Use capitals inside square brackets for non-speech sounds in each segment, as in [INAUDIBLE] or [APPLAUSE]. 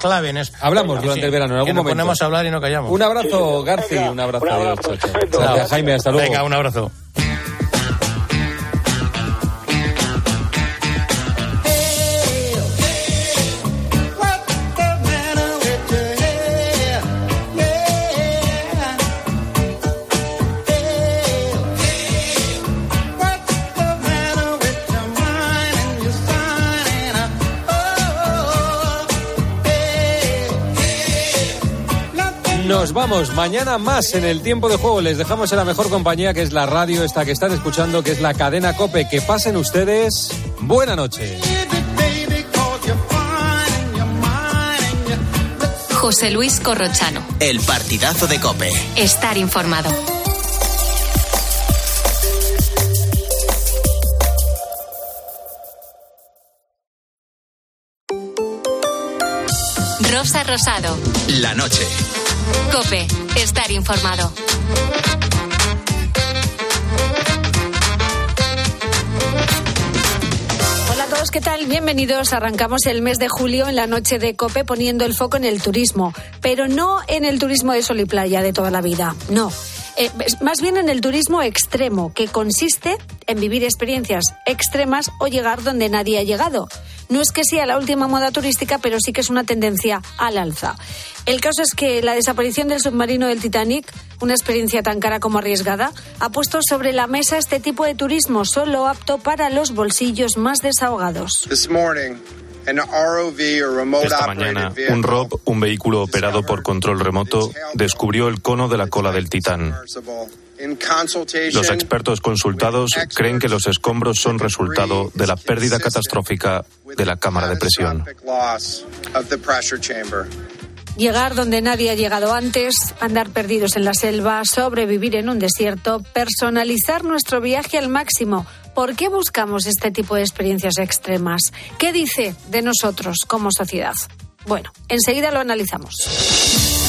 clave en eso. Hablamos durante el verano, en algún que nos momento. ponemos a hablar y no callamos. Un abrazo, Garci, un abrazo. un abrazo, Jaime, hasta luego. Venga, un abrazo. Nos vamos mañana más en el tiempo de juego. Les dejamos en la mejor compañía que es la radio, esta que están escuchando, que es la cadena Cope. Que pasen ustedes. Buena noche. José Luis Corrochano. El partidazo de Cope. Estar informado. Rosa Rosado. La noche. Cope. Estar informado. ¿qué tal? Bienvenidos. Arrancamos el mes de julio en la noche de Cope poniendo el foco en el turismo, pero no en el turismo de sol y playa de toda la vida, no. Eh, más bien en el turismo extremo, que consiste en vivir experiencias extremas o llegar donde nadie ha llegado. No es que sea la última moda turística, pero sí que es una tendencia al alza. El caso es que la desaparición del submarino del Titanic, una experiencia tan cara como arriesgada, ha puesto sobre la mesa este tipo de turismo solo apto para los bolsillos más desahogados. Esta mañana, un ROV, un vehículo operado por control remoto, descubrió el cono de la cola del Titán. Los expertos consultados creen que los escombros son resultado de la pérdida catastrófica de la cámara de presión. Llegar donde nadie ha llegado antes, andar perdidos en la selva, sobrevivir en un desierto, personalizar nuestro viaje al máximo. ¿Por qué buscamos este tipo de experiencias extremas? ¿Qué dice de nosotros como sociedad? Bueno, enseguida lo analizamos.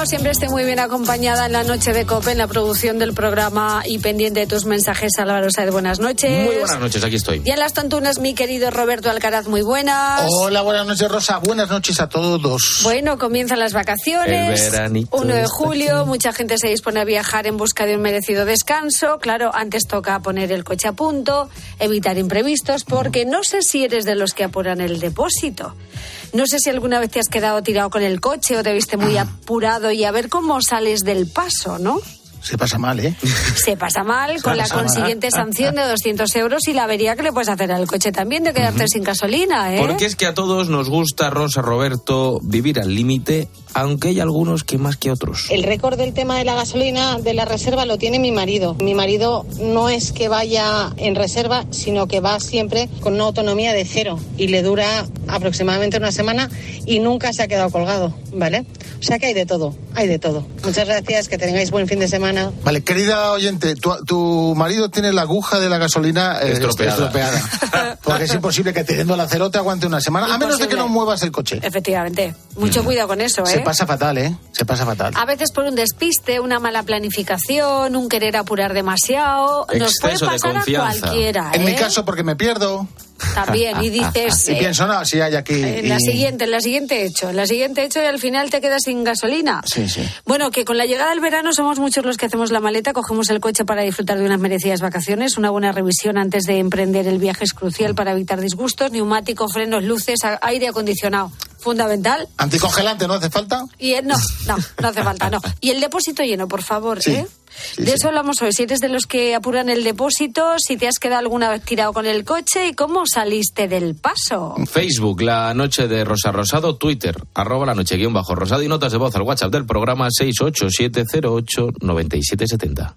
Como siempre estoy muy bien acompañada en la noche de COPE, en la producción del programa y pendiente de tus mensajes, Álvaro Saez, buenas noches. Muy buenas noches, aquí estoy. Y en las tontunas, mi querido Roberto Alcaraz, muy buenas. Hola, buenas noches, Rosa. Buenas noches a todos. Bueno, comienzan las vacaciones. El veranito 1 de julio, aquí. mucha gente se dispone a viajar en busca de un merecido descanso. Claro, antes toca poner el coche a punto, evitar imprevistos, porque no sé si eres de los que apuran el depósito. No sé si alguna vez te has quedado tirado con el coche o te viste muy apurado y a ver cómo sales del paso, ¿no? Se pasa mal, ¿eh? Se pasa mal con la mal. consiguiente sanción de 200 euros y la avería que le puedes hacer al coche también de quedarte sin gasolina, ¿eh? Porque es que a todos nos gusta, Rosa Roberto, vivir al límite, aunque hay algunos que más que otros. El récord del tema de la gasolina de la reserva lo tiene mi marido. Mi marido no es que vaya en reserva, sino que va siempre con una autonomía de cero y le dura aproximadamente una semana y nunca se ha quedado colgado, ¿vale? O sea que hay de todo, hay de todo. Muchas gracias, que tengáis buen fin de semana. Vale, querida oyente, tu, tu marido tiene la aguja de la gasolina eh, Estropeada. estropeada. [LAUGHS] Porque es imposible que teniendo la cero te aguante una semana, a menos de que no muevas el coche. Efectivamente. Mucho cuidado con eso, ¿eh? Se pasa fatal, ¿eh? Se pasa fatal. A veces por un despiste, una mala planificación, un querer apurar demasiado. Nos puede de pasar a cualquiera. En mi ¿eh? caso, porque me pierdo. También. Y dices. [LAUGHS] Y eh, pienso, no, si hay aquí. en la y- siguiente, en la siguiente hecho, en la siguiente hecho y al final te quedas sin gasolina. Sí, sí. Bueno, que con la llegada del verano somos muchos los que hacemos la maleta, cogemos el coche para disfrutar de unas merecidas vacaciones. Una buena revisión antes de emprender el viaje es crucial para evitar disgustos. Neumático, frenos, luces, aire acondicionado. Fundamental. Anticongelante, ¿no hace falta? Y el- no, no, no hace falta, no. Y el depósito lleno, por favor, Sí, ¿eh? sí, de sí. eso hablamos hoy. Si eres de los que apuran el depósito, si te has quedado alguna vez tirado con el coche y cómo saliste del paso. Facebook, la noche de Rosa Rosado, Twitter, arroba la noche guion bajo rosado y notas de voz al WhatsApp del programa 687089770.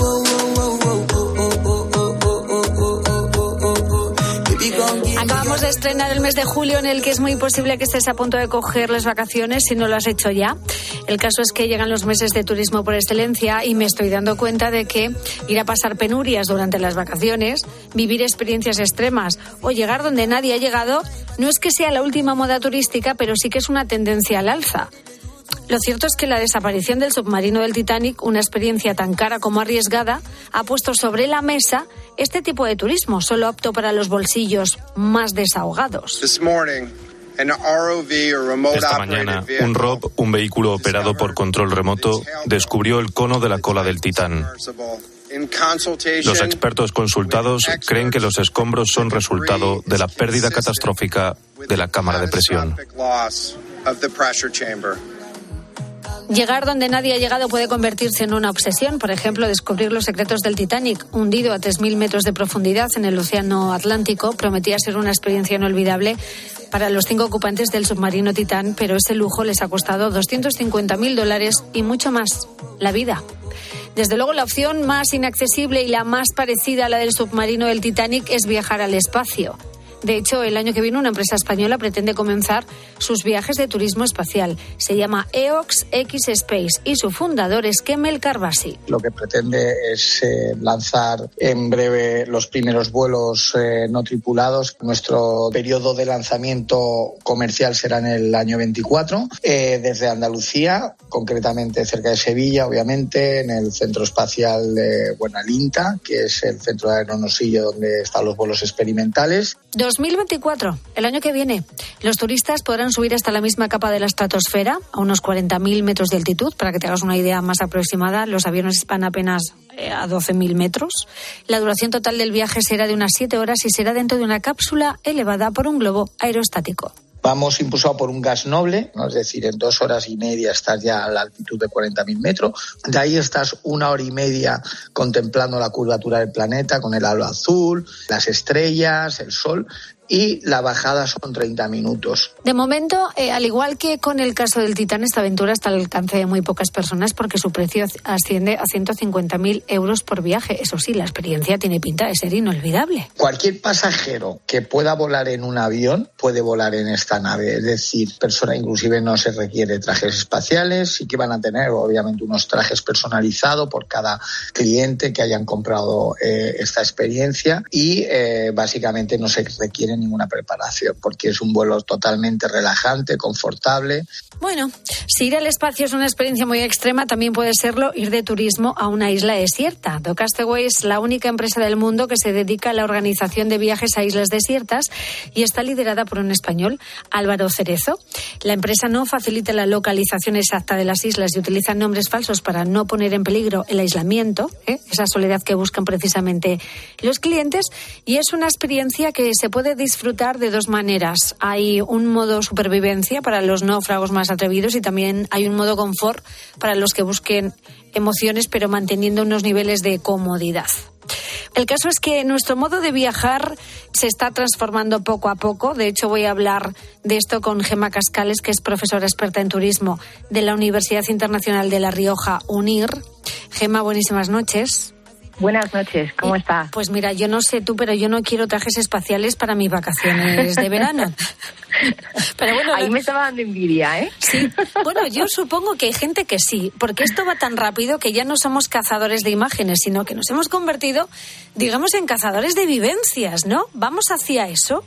Acabamos de estrenar el mes de julio en el que es muy posible que estés a punto de coger las vacaciones si no lo has hecho ya. El caso es que llegan los meses de turismo por excelencia y me estoy dando cuenta de que ir a pasar penurias durante las vacaciones, vivir experiencias extremas o llegar donde nadie ha llegado no es que sea la última moda turística, pero sí que es una tendencia al alza. Lo cierto es que la desaparición del submarino del Titanic, una experiencia tan cara como arriesgada, ha puesto sobre la mesa este tipo de turismo, solo apto para los bolsillos más desahogados. This morning, Esta mañana, un ROV, un vehículo operado por control remoto, descubrió el cono de la cola del Titán. Los expertos consultados creen que los escombros son resultado de la pérdida catastrófica de la cámara de presión. Llegar donde nadie ha llegado puede convertirse en una obsesión. Por ejemplo, descubrir los secretos del Titanic, hundido a 3.000 metros de profundidad en el Océano Atlántico, prometía ser una experiencia inolvidable para los cinco ocupantes del submarino Titán, pero ese lujo les ha costado 250.000 dólares y mucho más, la vida. Desde luego, la opción más inaccesible y la más parecida a la del submarino del Titanic es viajar al espacio. De hecho, el año que viene una empresa española pretende comenzar sus viajes de turismo espacial. Se llama EOX X Space y su fundador es Kemel Karbasi. Lo que pretende es eh, lanzar en breve los primeros vuelos eh, no tripulados. Nuestro periodo de lanzamiento comercial será en el año 24, eh, desde Andalucía, concretamente cerca de Sevilla, obviamente, en el Centro Espacial de Buenalinta, que es el centro de aeronosillo donde están los vuelos experimentales. 2024, el año que viene. Los turistas podrán subir hasta la misma capa de la estratosfera, a unos 40.000 metros de altitud, para que te hagas una idea más aproximada. Los aviones van apenas eh, a 12.000 metros. La duración total del viaje será de unas 7 horas y será dentro de una cápsula elevada por un globo aerostático. Vamos impulsado por un gas noble, ¿no? es decir, en dos horas y media estás ya a la altitud de 40.000 metros. De ahí estás una hora y media contemplando la curvatura del planeta con el halo azul, las estrellas, el sol. Y la bajada son 30 minutos. De momento, eh, al igual que con el caso del Titán, esta aventura está al alcance de muy pocas personas porque su precio asciende a 150.000 euros por viaje. Eso sí, la experiencia tiene pinta de ser inolvidable. Cualquier pasajero que pueda volar en un avión puede volar en esta nave. Es decir, persona inclusive no se requiere trajes espaciales, sí que van a tener obviamente unos trajes personalizados por cada cliente que hayan comprado eh, esta experiencia y eh, básicamente no se requiere ninguna preparación porque es un vuelo totalmente relajante, confortable. Bueno, si ir al espacio es una experiencia muy extrema, también puede serlo ir de turismo a una isla desierta. The Castaway es la única empresa del mundo que se dedica a la organización de viajes a islas desiertas y está liderada por un español, Álvaro Cerezo. La empresa no facilita la localización exacta de las islas y utiliza nombres falsos para no poner en peligro el aislamiento, ¿eh? esa soledad que buscan precisamente los clientes. Y es una experiencia que se puede disfrutar de dos maneras. Hay un modo supervivencia para los náufragos más atrevidos y también hay un modo confort para los que busquen emociones pero manteniendo unos niveles de comodidad. El caso es que nuestro modo de viajar se está transformando poco a poco. De hecho, voy a hablar de esto con Gema Cascales, que es profesora experta en turismo de la Universidad Internacional de La Rioja, UNIR. Gema, buenísimas noches. Buenas noches, ¿cómo está? Pues mira, yo no sé tú, pero yo no quiero trajes espaciales para mis vacaciones de verano. [LAUGHS] Pero bueno, ahí me estaba dando envidia, ¿eh? Sí. Bueno, yo supongo que hay gente que sí, porque esto va tan rápido que ya no somos cazadores de imágenes, sino que nos hemos convertido, digamos, en cazadores de vivencias, ¿no? ¿Vamos hacia eso?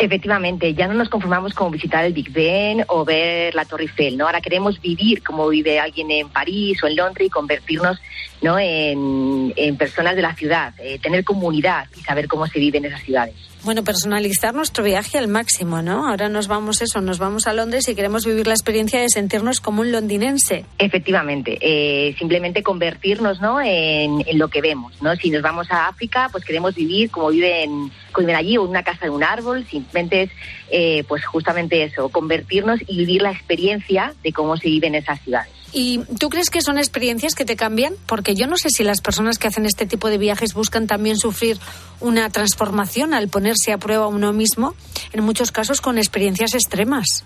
Efectivamente, ya no nos conformamos con visitar el Big Ben o ver la Torre Eiffel, ¿no? Ahora queremos vivir como vive alguien en París o en Londres y convertirnos ¿no? en, personas de la ciudad, eh, tener comunidad y saber cómo se vive en esas ciudades. Bueno, personalizar nuestro viaje al máximo, ¿no? Ahora nos vamos eso, nos vamos a Londres y queremos vivir la experiencia de sentirnos como un londinense. Efectivamente, eh, simplemente convertirnos, ¿no? En, lo que vemos, ¿no? Si nos vamos a África, pues queremos vivir como viven, como viven allí o una casa de un árbol. Simplemente es, eh, pues justamente eso, convertirnos y vivir la experiencia de cómo se vive en esas ciudades. ¿Y tú crees que son experiencias que te cambian? Porque yo no sé si las personas que hacen este tipo de viajes buscan también sufrir una transformación al ponerse a prueba uno mismo, en muchos casos con experiencias extremas.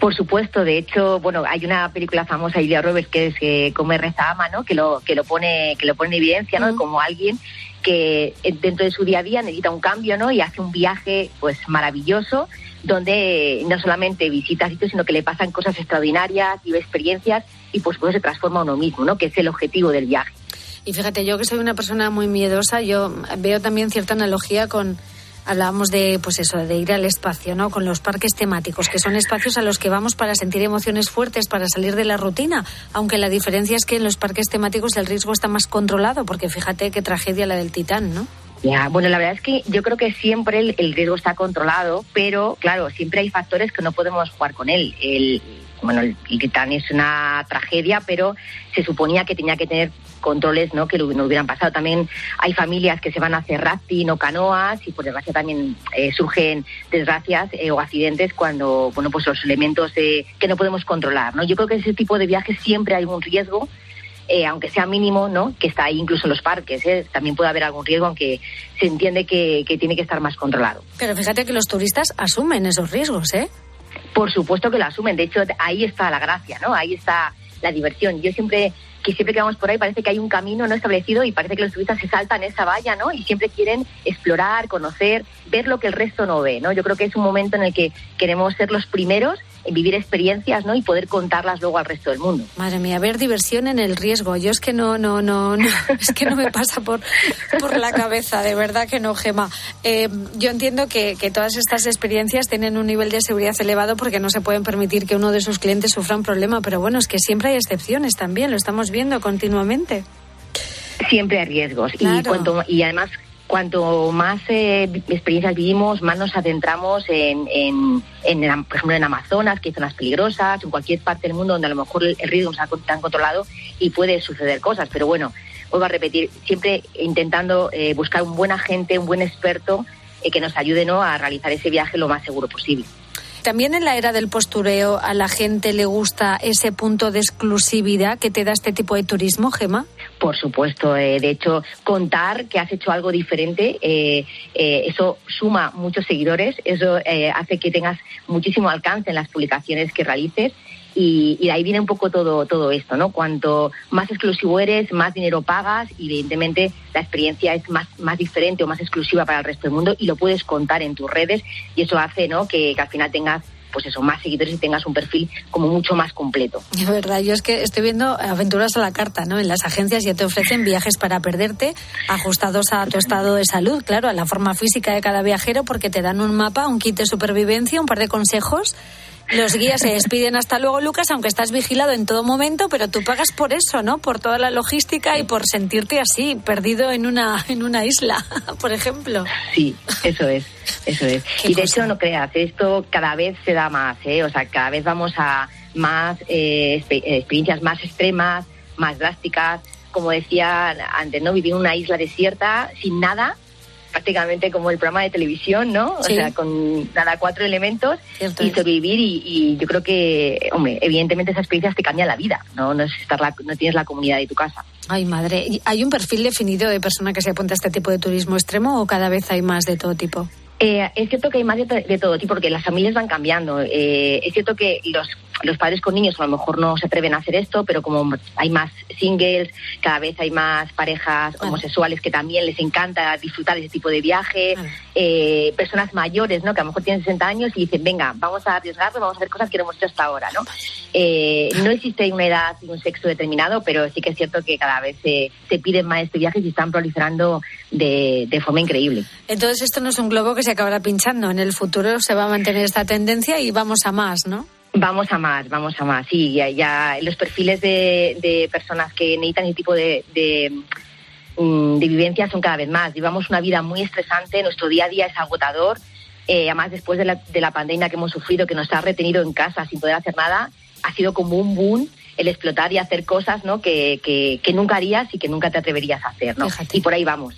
Por supuesto, de hecho, bueno, hay una película famosa Julia Roberts que es eh, Come reza ama, ¿no? Que lo que lo pone que lo pone en evidencia, ¿no? Como alguien que eh, dentro de su día a día necesita un cambio, ¿no? Y hace un viaje pues maravilloso donde no solamente visita sitios, sino que le pasan cosas extraordinarias, vive experiencias y pues se transforma uno mismo, ¿no? Que es el objetivo del viaje. Y fíjate, yo que soy una persona muy miedosa, yo veo también cierta analogía con hablábamos de pues eso de ir al espacio no con los parques temáticos que son espacios a los que vamos para sentir emociones fuertes para salir de la rutina aunque la diferencia es que en los parques temáticos el riesgo está más controlado porque fíjate qué tragedia la del Titán no ya, bueno, la verdad es que yo creo que siempre el, riesgo está controlado, pero claro, siempre hay factores que no podemos jugar con él. El, bueno, el, Titán es una tragedia, pero se suponía que tenía que tener controles ¿no? que no hubieran pasado. También hay familias que se van a hacer rafting o canoas y por desgracia también eh, surgen desgracias eh, o accidentes cuando bueno pues los elementos que no podemos controlar. ¿no? Yo creo que ese tipo de viajes siempre hay un riesgo eh, aunque sea mínimo, ¿no? que está ahí incluso en los parques. ¿eh? También puede haber algún riesgo, aunque se entiende que, tiene que estar más controlado. Pero fíjate que los turistas asumen esos riesgos, ¿eh? Por supuesto que lo asumen. De hecho, ahí está la gracia, ¿no? Ahí está la diversión. Yo siempre que siempre que vamos por ahí parece que hay un camino no establecido y parece que los turistas se saltan esa valla, ¿no? Y siempre quieren explorar, conocer, ver lo que el resto no ve, ¿no? Yo creo que es un momento en el que queremos ser los primeros vivir experiencias ¿no? y poder contarlas luego al resto del mundo. Madre mía, ver diversión en el riesgo. Yo es que no, no, no, [LAUGHS] es que no me pasa por, por la cabeza, de verdad que no, Gema. Eh, yo entiendo que, que todas estas experiencias tienen un nivel de seguridad elevado porque no se pueden permitir que uno de sus clientes sufra un problema, pero bueno, es que siempre hay excepciones también, lo estamos viendo continuamente. Siempre hay riesgos y, cuanto, y además cuanto más eh, experiencias vivimos, más nos adentramos en, por ejemplo, en Amazonas, que hay zonas peligrosas, en cualquier parte del mundo donde a lo mejor el, riesgo está tan controlado y puede suceder cosas. Pero bueno, vuelvo a repetir, siempre intentando eh, buscar un buen agente, un buen experto eh, que nos ayude ¿no? a realizar ese viaje lo más seguro posible. También en la era del postureo a la gente le gusta ese punto de exclusividad que te da este tipo de turismo, Gema. Por supuesto, eh, de hecho, contar que has hecho algo diferente, eh, eh, eso suma muchos seguidores, eso hace que tengas muchísimo alcance en las publicaciones que realices y, de ahí viene un poco todo, todo esto, ¿no? Cuanto más exclusivo eres, más dinero pagas y evidentemente la experiencia es más, más diferente o más exclusiva para el resto del mundo y lo puedes contar en tus redes y eso hace, ¿no? que al final tengas pues eso, más seguidores y tengas un perfil como mucho más completo. Es verdad, yo es que estoy viendo aventuras a la carta, ¿no? En las agencias ya te ofrecen viajes para perderte, ajustados a tu estado de salud, claro, a la forma física de cada viajero, porque te dan un mapa, un kit de supervivencia, un par de consejos los guías se despiden hasta luego, Lucas, aunque estás vigilado en todo momento, pero tú pagas por eso, ¿no? Por toda la logística y por sentirte así, perdido en una, en una isla, [LAUGHS] por ejemplo. Sí, eso es, eso es. Y de hecho, no creas, esto cada vez se da más, ¿eh? O sea, cada vez vamos a más eh, experiencias más extremas, más drásticas. Como decía antes, ¿no? Vivir en una isla desierta sin nada prácticamente como el programa de televisión, ¿no? O sea, con nada cuatro elementos y sobrevivir y, yo creo que, hombre, evidentemente esas experiencias te cambian la vida, ¿no? No, es estar no tienes la comunidad de tu casa. Ay, madre. ¿Hay un perfil definido de persona que se apunta a este tipo de turismo extremo o cada vez hay más de todo tipo? Eh, es cierto que hay más de, todo tipo, porque las familias van cambiando. Eh, es cierto que los, los padres con niños a lo mejor no se atreven a hacer esto, pero como hay más singles, cada vez hay más parejas homosexuales que también les encanta disfrutar de ese tipo de viaje, eh, personas mayores, ¿no? Que a lo mejor tienen 60 años y dicen, venga, vamos a arriesgarnos, vamos a hacer cosas que no hemos hecho hasta ahora, ¿no? no existe una edad y un sexo determinado, pero sí que es cierto que cada vez se, se piden más estos viajes y están proliferando de, de forma increíble. Entonces esto no es un globo que se acabará pinchando. En el futuro se va a mantener esta tendencia y vamos a más, ¿no? Vamos a más, vamos a más. Sí, ya, ya los perfiles de, personas que necesitan ese tipo de, de, mm, de vivencias son cada vez más. Llevamos una vida muy estresante, nuestro día a día es agotador. Eh, además, después de la, de la pandemia que hemos sufrido, que nos ha retenido en casa sin poder hacer nada, ha sido como un boom el explotar y hacer cosas ¿no? que, que, nunca harías y que nunca te atreverías a hacer. ¿no? Y por ahí vamos.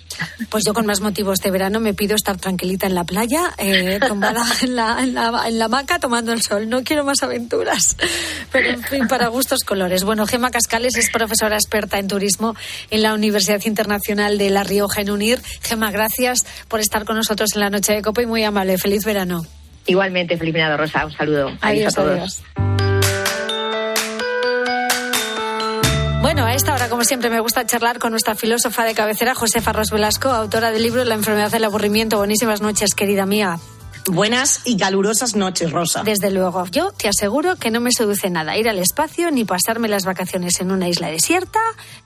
Pues yo con más motivo este verano me pido estar tranquilita en la playa, eh, [LAUGHS] tumbada en la, en, la, en la hamaca tomando el sol. No quiero más aventuras. Pero en fin, para gustos colores. Bueno, Gema Cascales es profesora experta en turismo en la Universidad Internacional de La Rioja en UNIR. Gema, gracias por estar con nosotros en la noche de Copa y muy amable. Feliz verano. Igualmente, feliz verano, Rosa. Un saludo. Adiós, a todos. adiós. Bueno, a esta hora, como siempre, me gusta charlar con nuestra filósofa de cabecera, Josefa Ros Velasco, autora del libro La enfermedad del aburrimiento. Buenísimas noches, querida mía. Buenas y calurosas noches, Rosa. Desde luego, yo te aseguro que no me seduce nada ir al espacio ni pasarme las vacaciones en una isla desierta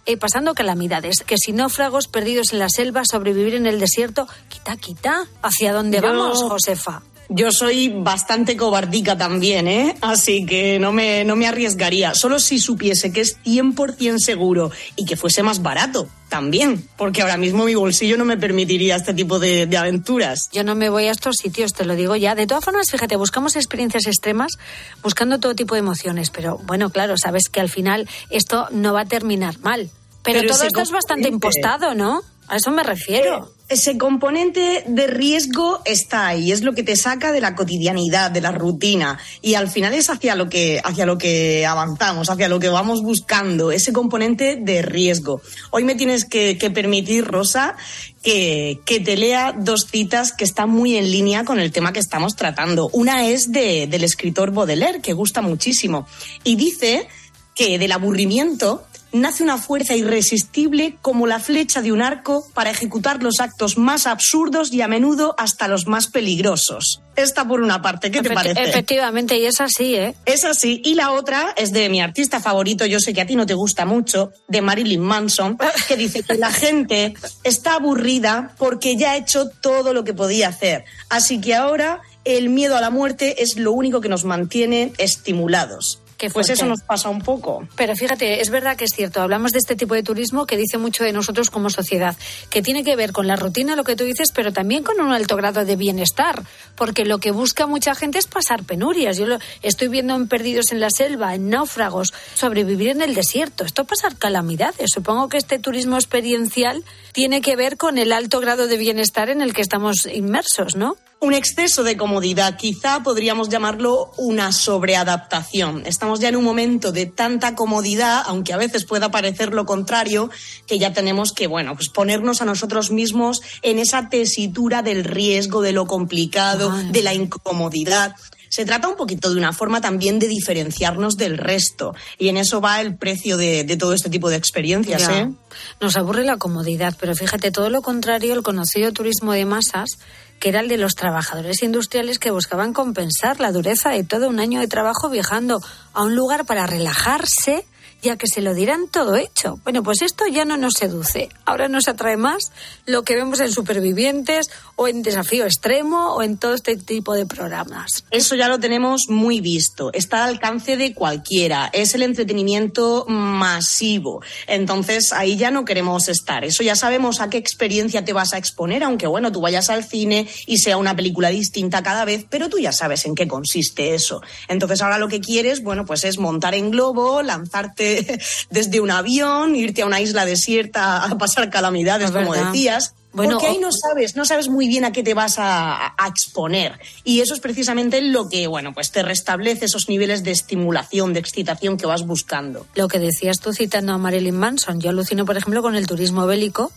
eh, pasando calamidades. Que si náufragos perdidos en la selva, sobrevivir en el desierto, quita, quita. ¿Hacia dónde Yo- vamos, Josefa? Yo soy bastante cobardica también, ¿eh? Así que no me, no me arriesgaría. Solo si supiese que es 100% seguro y que fuese más barato también. Porque ahora mismo mi bolsillo no me permitiría este tipo de, de aventuras. Yo no me voy a estos sitios, te lo digo ya. De todas formas, fíjate, buscamos experiencias extremas, buscando todo tipo de emociones. Pero bueno, claro, sabes que al final esto no va a terminar mal. Pero, Pero todo esto es bastante impostado, ¿no? A eso me refiero. Eh, Ese componente de riesgo está ahí, es lo que te saca de la cotidianidad, de la rutina, y al final es hacia lo que, hacia lo que avanzamos, hacia lo que vamos buscando, ese componente de riesgo. Hoy me tienes que, que permitir, Rosa, que, que te lea dos citas que están muy en línea con el tema que estamos tratando. Una es de, del escritor Baudelaire, que gusta muchísimo, y dice que del aburrimiento nace una fuerza irresistible como la flecha de un arco para ejecutar los actos más absurdos y a menudo hasta los más peligrosos. Esta por una parte, ¿qué te Efecti- parece? Efectivamente, y es así, ¿eh? Es así. Y la otra es de mi artista favorito, yo sé que a ti no te gusta mucho, de Marilyn Manson, que dice que la gente está aburrida porque ya ha hecho todo lo que podía hacer. Así que ahora el miedo a la muerte es lo único que nos mantiene estimulados. Pues eso nos pasa un poco. Pero fíjate, es verdad que es cierto, hablamos de este tipo de turismo que dice mucho de nosotros como sociedad, que tiene que ver con la rutina, lo que tú dices, pero también con un alto grado de bienestar, porque lo que busca mucha gente es pasar penurias. Yo lo estoy viendo en Perdidos en la Selva, en Náufragos, sobrevivir en el desierto, esto pasar calamidades. Supongo que este turismo experiencial tiene que ver con el alto grado de bienestar en el que estamos inmersos, ¿no? Un exceso de comodidad, quizá podríamos llamarlo una sobreadaptación. Estamos ya en un momento de tanta comodidad, aunque a veces pueda parecer lo contrario, que ya tenemos que, bueno, pues ponernos a nosotros mismos en esa tesitura del riesgo, de lo complicado, de la incomodidad. Se trata un poquito de una forma también de diferenciarnos del resto. Y en eso va el precio de, de todo este tipo de experiencias, Ya. ¿eh? Nos aburre la comodidad, pero fíjate, todo lo contrario, el conocido turismo de masas, que era el de los trabajadores industriales que buscaban compensar la dureza de todo un año de trabajo viajando a un lugar para relajarse ya que se lo dirán todo hecho. Bueno, pues esto ya no nos seduce. Ahora nos atrae más lo que vemos en Supervivientes o en Desafío Extremo o en todo este tipo de programas. Eso ya lo tenemos muy visto. Está al alcance de cualquiera. Es el entretenimiento masivo. Entonces ahí ya no queremos estar. Eso ya sabemos a qué experiencia te vas a exponer, aunque bueno, tú vayas al cine y sea una película distinta cada vez, pero tú ya sabes en qué consiste eso. Entonces ahora lo que quieres, bueno, pues es montar en globo, lanzarte [LAUGHS] desde un avión, irte a una isla desierta a pasar calamidades, Es como decías. Bueno, porque ahí no sabes, no sabes muy bien a qué te vas a, a exponer. Y eso es precisamente lo que, bueno, pues te restablece esos niveles de estimulación, de excitación que vas buscando. Lo que decías tú citando a Marilyn Manson, yo alucino, por ejemplo, con el turismo bélico,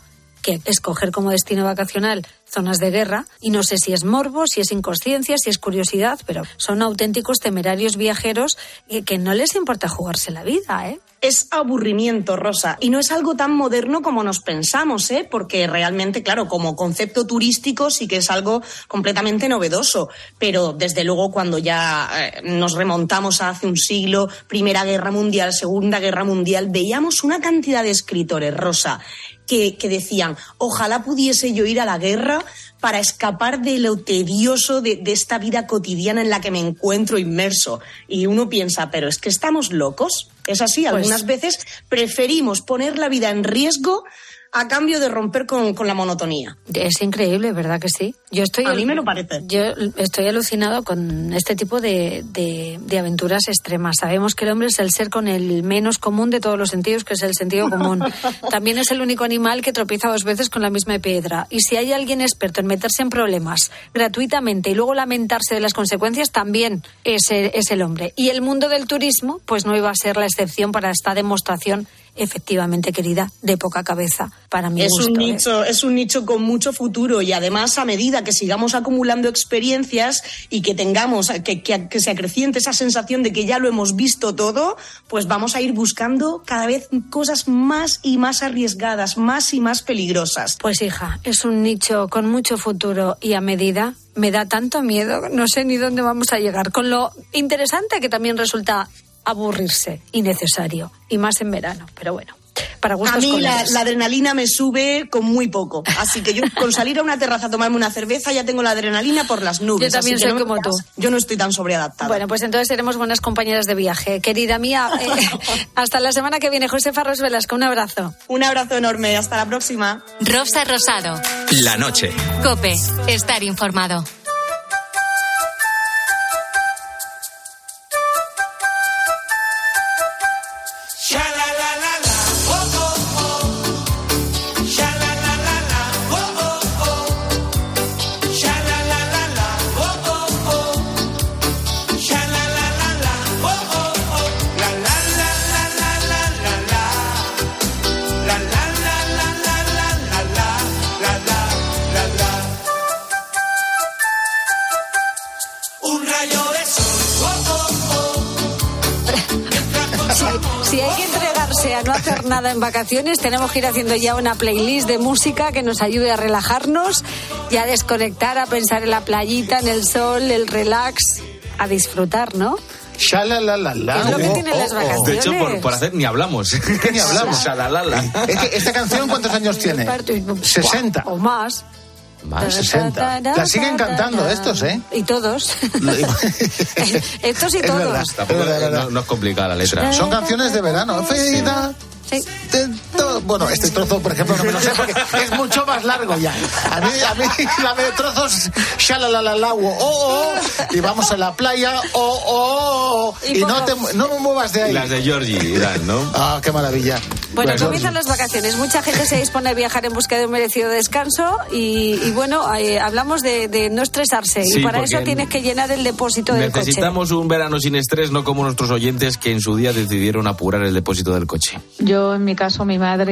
que escoger como destino vacacional zonas de guerra, y no sé si es morbo, si es inconsciencia, si es curiosidad, pero son auténticos temerarios viajeros que, no les importa jugarse la vida, ¿eh? Es aburrimiento, Rosa, y no es algo tan moderno como nos pensamos, ¿eh? Porque realmente, claro, como concepto turístico sí que es algo completamente novedoso, pero desde luego cuando ya eh, nos remontamos a hace un siglo, Primera Guerra Mundial, Segunda Guerra Mundial, veíamos una cantidad de escritores, Rosa, que, que decían, ojalá pudiese yo ir a la guerra para escapar de lo tedioso de, de esta vida cotidiana en la que me encuentro inmerso. Y uno piensa, pero es que estamos locos. Es así, Pues- algunas veces preferimos poner la vida en riesgo a cambio de romper con, con la monotonía. Es increíble, ¿verdad que sí? Yo estoy A mí me lo parece. Yo estoy alucinado con este tipo de, de- de aventuras extremas. Sabemos que el hombre es el ser con el menos común de todos los sentidos, que es el sentido común. [LAUGHS] También es el único animal que tropieza dos veces con la misma piedra. Y si hay alguien experto en meterse en problemas gratuitamente y luego lamentarse de las consecuencias, también es el, es el hombre. Y el mundo del turismo, pues no iba a ser la excepción para esta demostración efectivamente, querida, de poca cabeza para mi es gusto. un ¿eh? nicho es un nicho con mucho futuro y además a medida que sigamos acumulando experiencias y que tengamos que, que, que se acreciente esa sensación de que ya lo hemos visto todo pues vamos a ir buscando cada vez cosas más y más arriesgadas más y más peligrosas Pues hija, es un nicho con mucho futuro y a medida me da tanto miedo, no sé ni dónde vamos a llegar, con lo interesante que también resulta aburrirse innecesario y más en verano, pero bueno. Para a mí la, adrenalina me sube con muy poco así que yo [LAUGHS] con salir a una terraza a tomarme una cerveza ya tengo la adrenalina por las nubes Yo también soy no como tú. yo no estoy tan sobreadaptada Bueno, pues entonces seremos buenas compañeras de viaje. Querida mía, eh, [LAUGHS] hasta la semana que viene. Josefa Ros Velasco, un abrazo. un abrazo enorme hasta la próxima Rosa Rosado. La noche. Cope. Estar informado. Nada en vacaciones, tenemos que ir haciendo ya una playlist de música que nos ayude a relajarnos y a desconectar, a pensar en la playita, en el sol, el relax, a disfrutar, ¿no? Shalalalala. Es lo que Oh, tienen las oh, oh. vacaciones. De hecho, por, por hacer ni hablamos. ¿Qué ni hablamos? Shalalala. Es que esta canción, ¿cuántos años tiene? 60. O más. Más. 60. La siguen cantando estos, ¿eh? Y todos. [LAUGHS] Estos y Es todos. verdad. Tampoco Es verdad, no, no es complicada la letra. Son canciones de verano. Felicidad. Sí. Bueno, este trozo, por ejemplo, no me lo sé porque es mucho más largo ya. A mí, a mí la de trozos, shalalalala, oh, oh, y vamos a la playa, oh, oh, oh, Y y no, te, no me muevas de ahí. Las de Georgie irán, ¿no? Ah, qué maravilla. Bueno, Pues, comienzan las vacaciones. Mucha gente se dispone a viajar en busca de un merecido descanso y, y bueno, eh, hablamos de, de no estresarse Sí, y para eso tienes que llenar el depósito del coche. Necesitamos un verano sin estrés, no como nuestros oyentes que en su día decidieron apurar el depósito del coche. Yo, en mi caso, mi madre,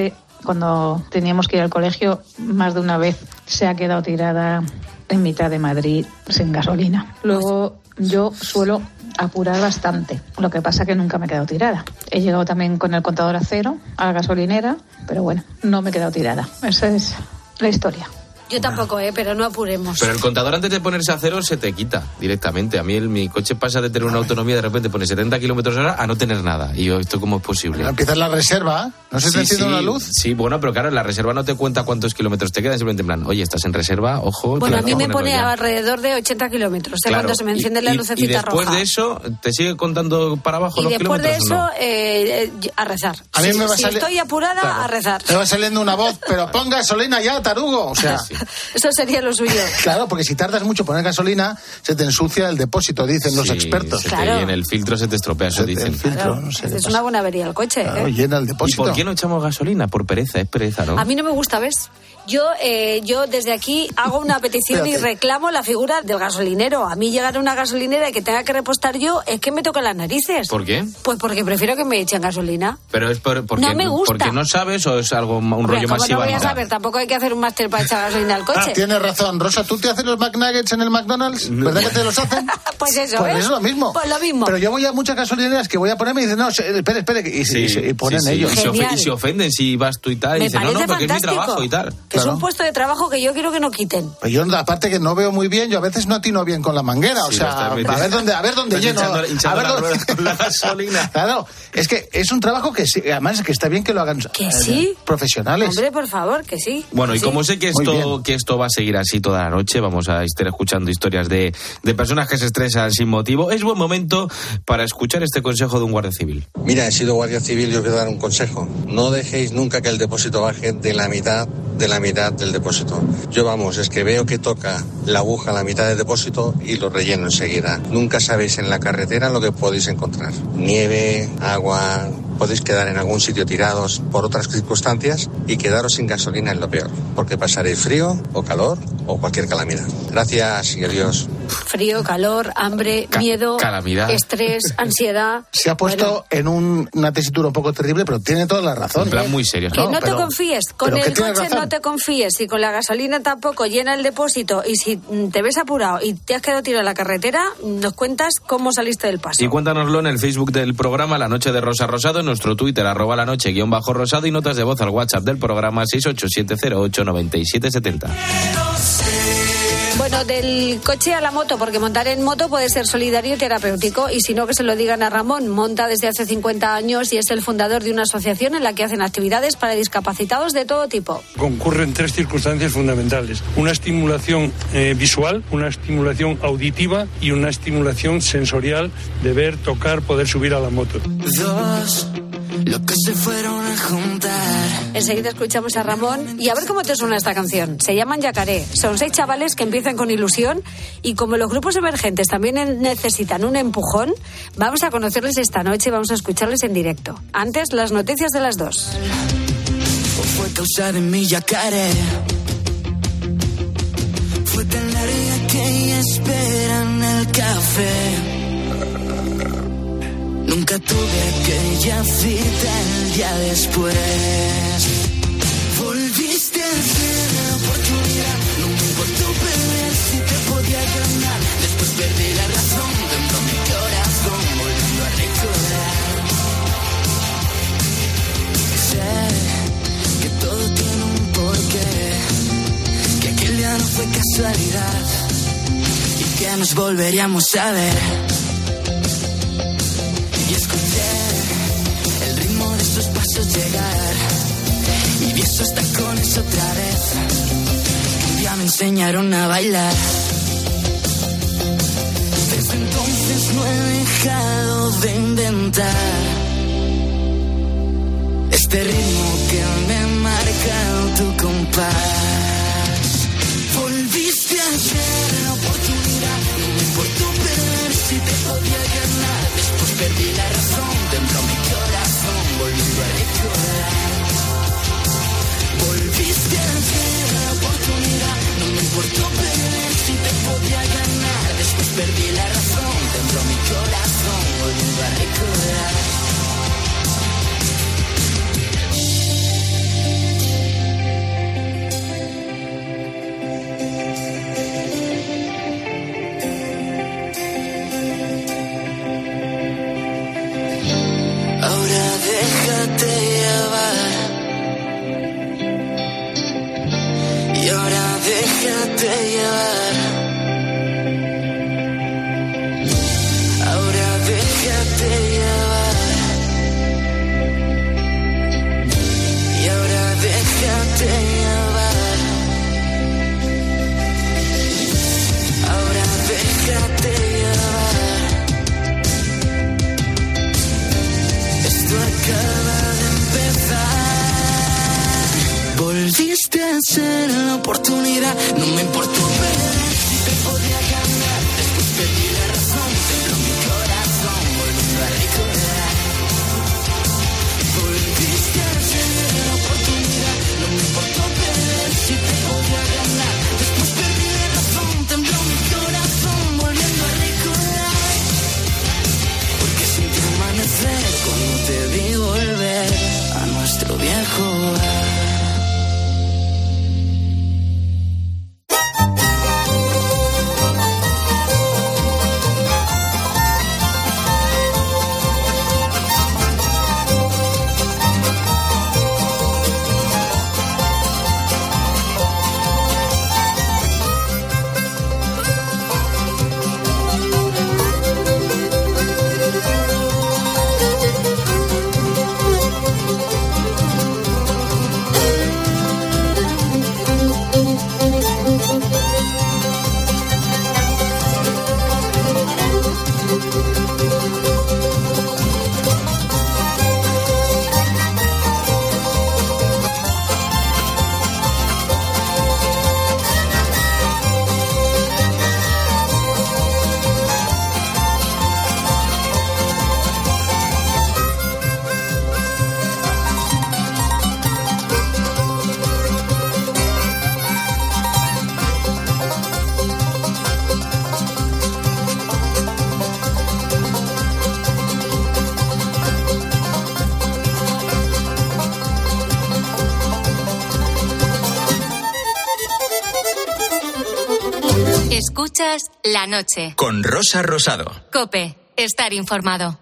cuando teníamos que ir al colegio, más de una vez se ha quedado tirada en mitad de Madrid sin gasolina. Luego, yo suelo apurar bastante. Lo que pasa que nunca me he quedado tirada. He llegado también con el contador a cero a la gasolinera, pero bueno, no me he quedado tirada. Esa es la historia. Yo tampoco, eh, pero no apuremos. Pero el contador antes de ponerse a cero se te quita directamente. A mí el, mi coche pasa de tener una autonomía de repente pone 70 kilómetros hora a no tener nada. Y yo, ¿esto cómo es posible? Empieza la reserva, ¿no se te enciende sí, una luz? Sí, bueno, pero claro, la reserva no te cuenta cuántos kilómetros te quedan, simplemente en plan, oye, estás en reserva, ojo. bueno, a mí me pone ya. alrededor de 80 kilómetros, eh, Claro, cuando se me enciende y- la y- lucecita Y después roja. de eso, ¿te sigue contando para abajo y los después de kilómetros o eso, no? eh, eh, a rezar. A mí si me va a si salir- estoy apurada, Claro. a rezar. Te va saliendo una voz, pero pon gasolina ya, tarugo. O sea, [LAUGHS] Eso sería lo suyo. claro, porque si tardas mucho en poner gasolina, se te ensucia el depósito, dicen los expertos. se te- Claro. y en el filtro se te estropea, eso dicen. El filtro, Claro, no sé. qué es una buena avería el coche. Claro, eh. llena el ¿Y depósito. por qué no echamos gasolina? Por pereza, es pereza, ¿no? A mí no me gusta, ¿ves? Yo, eh, yo desde aquí hago una petición y reclamo la figura del gasolinero. A mí llegar a una gasolinera y que tenga que repostar yo es que me tocan las narices. ¿Por qué? Pues porque prefiero que me echen gasolina. Pero es por, porque, No me gusta. porque no sabes o es algo un Hombre, rollo ¿cómo más no voy a saber? Tampoco hay que hacer un máster para echar gasolina al coche. Ah, tienes razón. Rosa, ¿tú te haces los McNuggets en el McDonald's? ¿Verdad que te los hacen? [LAUGHS] Pues eso, Pues ¿eh? es lo mismo. Pues lo mismo. Pero yo voy a muchas gasolineras que voy a ponerme y dicen, no, espere, espere, y, Sí, y- y ponen sí, sí. ellos. Y se, y se ofenden si vas tú y tal. Y me dicen, no, no, porque es mi fantástico. trabajo y tal. Que es Claro. un puesto de trabajo que yo quiero que no quiten. Pues yo, aparte que no veo muy bien, yo a veces no atino bien con la manguera. o Sí, sea, lo estás a ver dónde, a ver dónde lleno. hinchando- hinchando a ver la dónde- con la [LAUGHS] gasolina. Claro, es que es un trabajo que sí, además es que está bien que lo hagan Que eh, sí. profesionales. Hombre, por favor, que sí. Bueno, y Sí. como sé que esto, que esto va a seguir así toda la noche, vamos a estar escuchando historias de, de personas que se estresan sin motivo, es buen momento para escuchar este consejo de un guardia civil. Mira, he sido guardia civil y os voy a dar un consejo. No dejéis nunca que el depósito baje de la mitad de la mitad del depósito. Yo vamos, es que veo que toca la aguja a la mitad del depósito y lo relleno enseguida. Nunca sabéis en la carretera lo que podéis encontrar. Nieve, agua, podéis quedar en algún sitio tirados por otras circunstancias y quedaros sin gasolina es lo peor, porque pasaréis frío o calor o cualquier calamidad. Gracias y adiós. Frío, calor, hambre, miedo, calamidad. estrés, [LAUGHS] ansiedad. Se ha puesto en un- una tesitura un poco terrible, pero tiene toda la razón. En plan muy serio. Que no, te pero- confíes, con el coche no te confíes y con la gasolina tampoco llena el depósito y si mm, te ves apurado y te has quedado tirado en la carretera, nos cuentas cómo saliste del paso. Y cuéntanoslo en el Facebook del programa La Noche de Rosa Rosado, en nuestro Twitter, arroba la noche guion bajo rosado y notas de voz al WhatsApp del programa 687089770. Bueno, del coche a la moto, porque montar en moto puede ser solidario y terapéutico, y si no, que se lo digan a Ramón. Monta desde hace 50 años y es el fundador de una asociación en la que hacen actividades para discapacitados de todo tipo. concurren tres circunstancias fundamentales. Una estimulación eh, visual, una estimulación auditiva y una estimulación sensorial de ver, tocar, poder subir a la moto. Dos, lo que se fueron a juntar. Enseguida escuchamos a Ramón y a ver cómo te suena esta canción. Se llaman Yacaré. Son seis chavales que empiezan con ilusión y como los grupos emergentes también necesitan un empujón, vamos a conocerles esta noche y vamos a escucharles en directo. Antes, las noticias de las dos. Fue causa de mi yacaré. Fue tan larga que ella espera en el café. Nunca tuve aquella cita el día después. Volviste a ser la oportunidad. No me importó perder si te podía ganar. Después perdí la razón dentro de mi corazón, volviendo a recordar. Sé que todo tiene un porqué, que aquel día no fue casualidad y que nos volveríamos a ver. Y esos tacones otra vez. día me enseñaron a bailar. Desde entonces no he dejado de intentar. Este ritmo que me marca tu compás. Volviste a ser la oportunidad. No me importó perder si te podía ganar. Después perdí la razón de mi corazón. Volviendo a recordar. Ser la oportunidad. No me importó perder si te podía ganar. Después perdí la razón de mi corazón. Volviendo a recordar. Escuchas la noche. Con Rosa Rosado. Cope, estar informado.